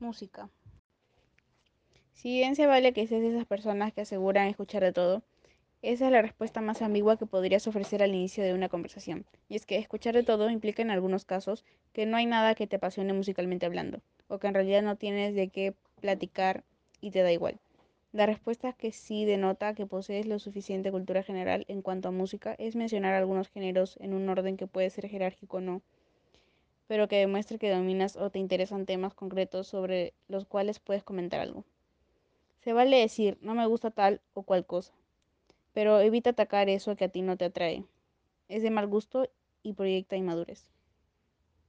Música. Si bien se vale que seas de esas personas que aseguran escuchar de todo, esa es la respuesta más ambigua que podrías ofrecer al inicio de una conversación. Y es que escuchar de todo implica en algunos casos que no hay nada que te apasione musicalmente hablando, o que en realidad no tienes de qué platicar y te da igual. La respuesta que sí denota que posees lo suficiente cultura general en cuanto a música es mencionar algunos géneros en un orden que puede ser jerárquico o no, pero que demuestre que dominas o te interesan temas concretos sobre los cuales puedes comentar algo. Se vale decir, no me gusta tal o cual cosa, pero evita atacar eso que a ti no te atrae. Es de mal gusto y proyecta inmadurez.